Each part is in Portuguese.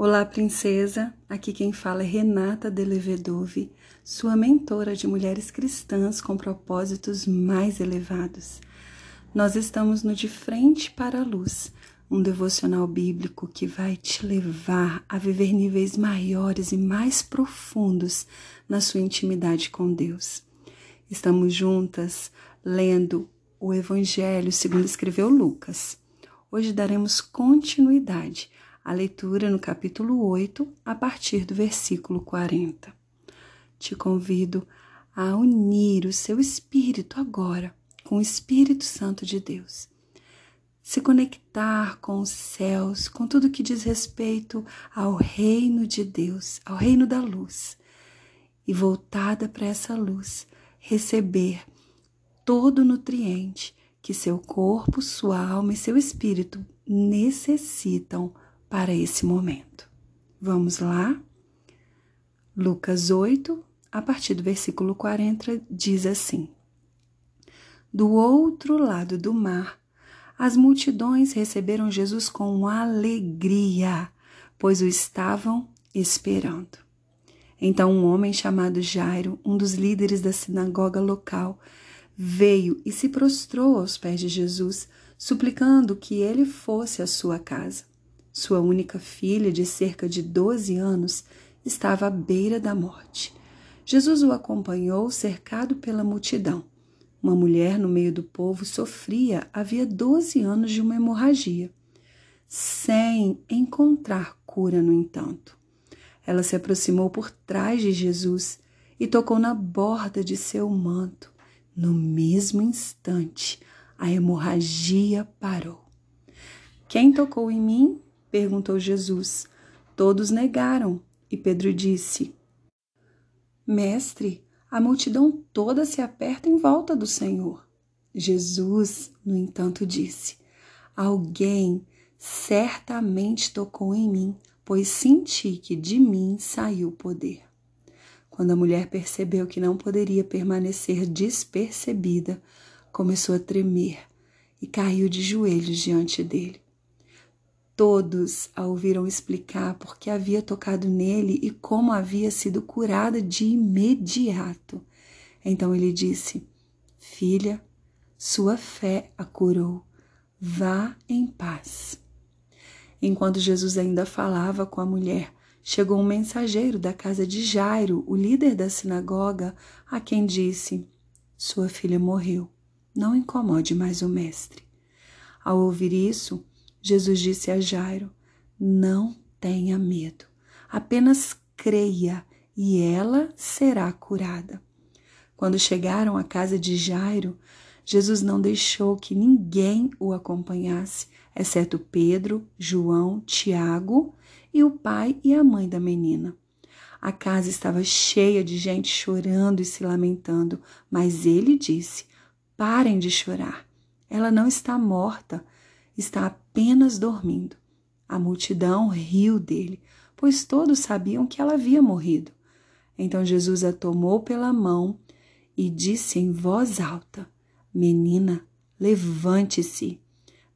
Olá, princesa. Aqui quem fala é Renata Delevedove, sua mentora de mulheres cristãs com propósitos mais elevados. Nós estamos no De Frente para a Luz, um devocional bíblico que vai te levar a viver níveis maiores e mais profundos na sua intimidade com Deus. Estamos juntas lendo o Evangelho segundo escreveu Lucas. Hoje daremos continuidade a leitura no capítulo 8, a partir do versículo 40. Te convido a unir o seu espírito agora com o Espírito Santo de Deus. Se conectar com os céus, com tudo que diz respeito ao reino de Deus, ao reino da luz. E voltada para essa luz, receber todo o nutriente que seu corpo, sua alma e seu espírito necessitam para esse momento. Vamos lá? Lucas 8, a partir do versículo 40, diz assim: Do outro lado do mar, as multidões receberam Jesus com alegria, pois o estavam esperando. Então, um homem chamado Jairo, um dos líderes da sinagoga local, veio e se prostrou aos pés de Jesus, suplicando que ele fosse à sua casa. Sua única filha, de cerca de 12 anos, estava à beira da morte. Jesus o acompanhou, cercado pela multidão. Uma mulher no meio do povo sofria havia 12 anos de uma hemorragia, sem encontrar cura, no entanto. Ela se aproximou por trás de Jesus e tocou na borda de seu manto. No mesmo instante, a hemorragia parou. Quem tocou em mim? Perguntou Jesus. Todos negaram, e Pedro disse: Mestre, a multidão toda se aperta em volta do Senhor. Jesus, no entanto, disse: Alguém certamente tocou em mim, pois senti que de mim saiu poder. Quando a mulher percebeu que não poderia permanecer despercebida, começou a tremer e caiu de joelhos diante dele. Todos a ouviram explicar por que havia tocado nele e como havia sido curada de imediato. Então ele disse: Filha, sua fé a curou. Vá em paz. Enquanto Jesus ainda falava com a mulher, chegou um mensageiro da casa de Jairo, o líder da sinagoga, a quem disse: Sua filha morreu. Não incomode mais o mestre. Ao ouvir isso, Jesus disse a Jairo: Não tenha medo, apenas creia e ela será curada. Quando chegaram à casa de Jairo, Jesus não deixou que ninguém o acompanhasse, exceto Pedro, João, Tiago e o pai e a mãe da menina. A casa estava cheia de gente chorando e se lamentando, mas ele disse: Parem de chorar. Ela não está morta, está apenas dormindo. A multidão riu dele, pois todos sabiam que ela havia morrido. Então Jesus a tomou pela mão e disse em voz alta: Menina, levante-se.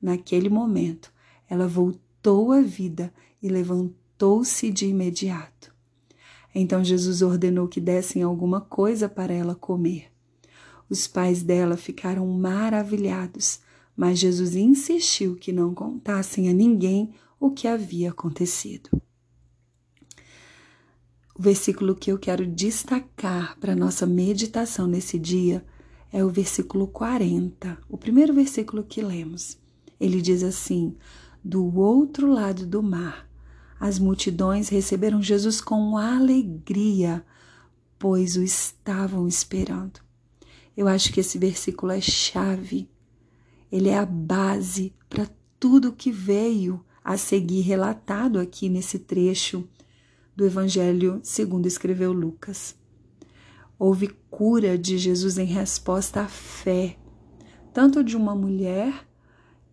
Naquele momento, ela voltou à vida e levantou-se de imediato. Então Jesus ordenou que dessem alguma coisa para ela comer. Os pais dela ficaram maravilhados mas Jesus insistiu que não contassem a ninguém o que havia acontecido. O versículo que eu quero destacar para nossa meditação nesse dia é o versículo 40, o primeiro versículo que lemos. Ele diz assim: Do outro lado do mar, as multidões receberam Jesus com alegria, pois o estavam esperando. Eu acho que esse versículo é chave ele é a base para tudo que veio a seguir relatado aqui nesse trecho do Evangelho segundo escreveu Lucas. Houve cura de Jesus em resposta à fé, tanto de uma mulher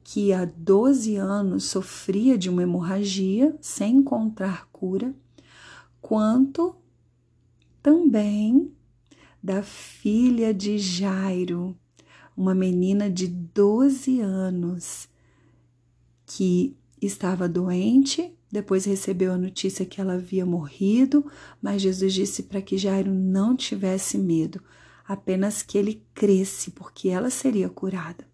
que há 12 anos sofria de uma hemorragia sem encontrar cura, quanto também da filha de Jairo, uma menina de 12 anos que estava doente, depois recebeu a notícia que ela havia morrido, mas Jesus disse para que Jairo não tivesse medo, apenas que ele cresce, porque ela seria curada.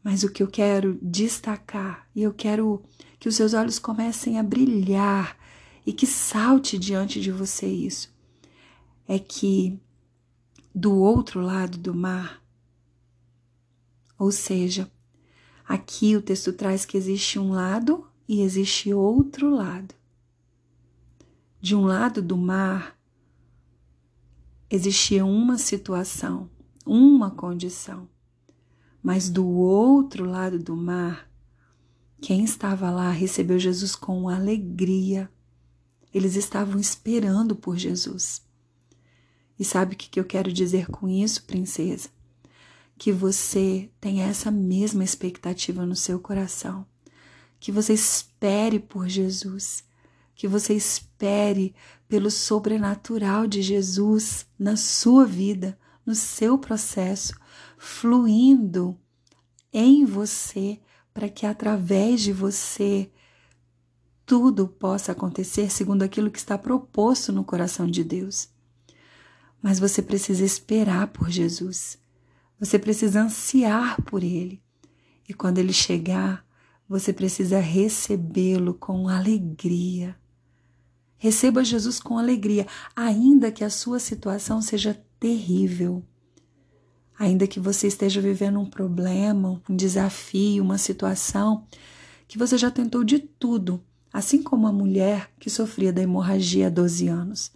Mas o que eu quero destacar, e eu quero que os seus olhos comecem a brilhar e que salte diante de você isso, é que do outro lado do mar, ou seja, aqui o texto traz que existe um lado e existe outro lado. De um lado do mar existia uma situação, uma condição. Mas do outro lado do mar, quem estava lá recebeu Jesus com alegria. Eles estavam esperando por Jesus. E sabe o que eu quero dizer com isso, princesa? Que você tenha essa mesma expectativa no seu coração. Que você espere por Jesus. Que você espere pelo sobrenatural de Jesus na sua vida, no seu processo, fluindo em você, para que através de você tudo possa acontecer segundo aquilo que está proposto no coração de Deus. Mas você precisa esperar por Jesus. Você precisa ansiar por Ele. E quando Ele chegar, você precisa recebê-lo com alegria. Receba Jesus com alegria, ainda que a sua situação seja terrível. Ainda que você esteja vivendo um problema, um desafio, uma situação que você já tentou de tudo, assim como a mulher que sofria da hemorragia há 12 anos.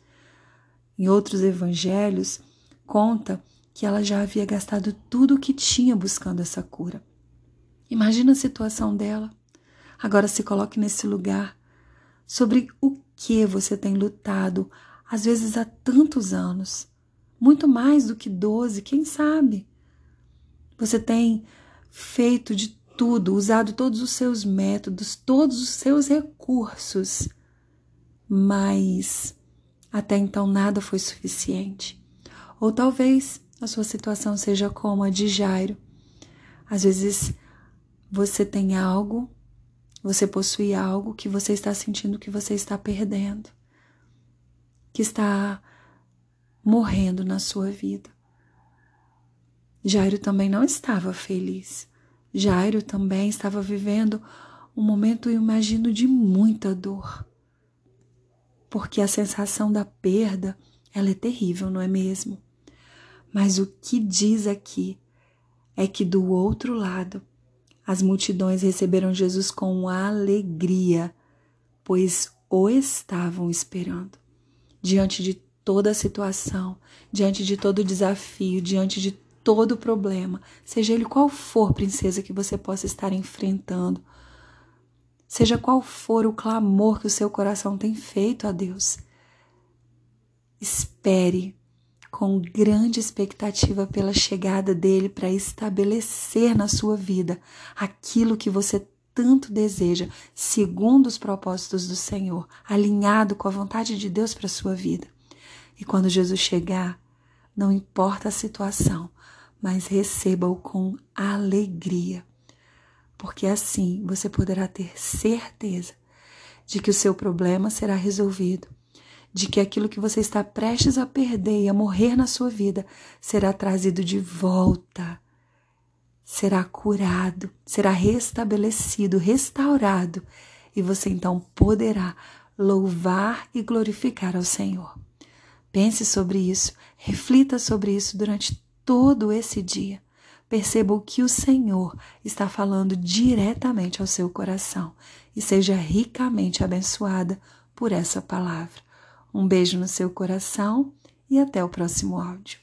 Em outros evangelhos, conta que ela já havia gastado tudo o que tinha buscando essa cura. Imagina a situação dela. Agora se coloque nesse lugar. Sobre o que você tem lutado, às vezes há tantos anos muito mais do que 12, quem sabe? Você tem feito de tudo, usado todos os seus métodos, todos os seus recursos, mas até então nada foi suficiente. Ou talvez a sua situação seja como a de Jairo. Às vezes você tem algo, você possui algo que você está sentindo que você está perdendo, que está morrendo na sua vida. Jairo também não estava feliz. Jairo também estava vivendo um momento, eu imagino, de muita dor. Porque a sensação da perda, ela é terrível, não é mesmo? Mas o que diz aqui é que do outro lado, as multidões receberam Jesus com alegria, pois o estavam esperando. Diante de toda a situação, diante de todo desafio, diante de todo problema, seja ele qual for, princesa, que você possa estar enfrentando, seja qual for o clamor que o seu coração tem feito a Deus, espere com grande expectativa pela chegada dele para estabelecer na sua vida aquilo que você tanto deseja, segundo os propósitos do Senhor, alinhado com a vontade de Deus para a sua vida. E quando Jesus chegar, não importa a situação, mas receba-o com alegria, porque assim você poderá ter certeza de que o seu problema será resolvido, de que aquilo que você está prestes a perder e a morrer na sua vida será trazido de volta, será curado, será restabelecido, restaurado, e você então poderá louvar e glorificar ao Senhor. Pense sobre isso, reflita sobre isso durante todo esse dia. Perceba que o Senhor está falando diretamente ao seu coração e seja ricamente abençoada por essa palavra. Um beijo no seu coração e até o próximo áudio.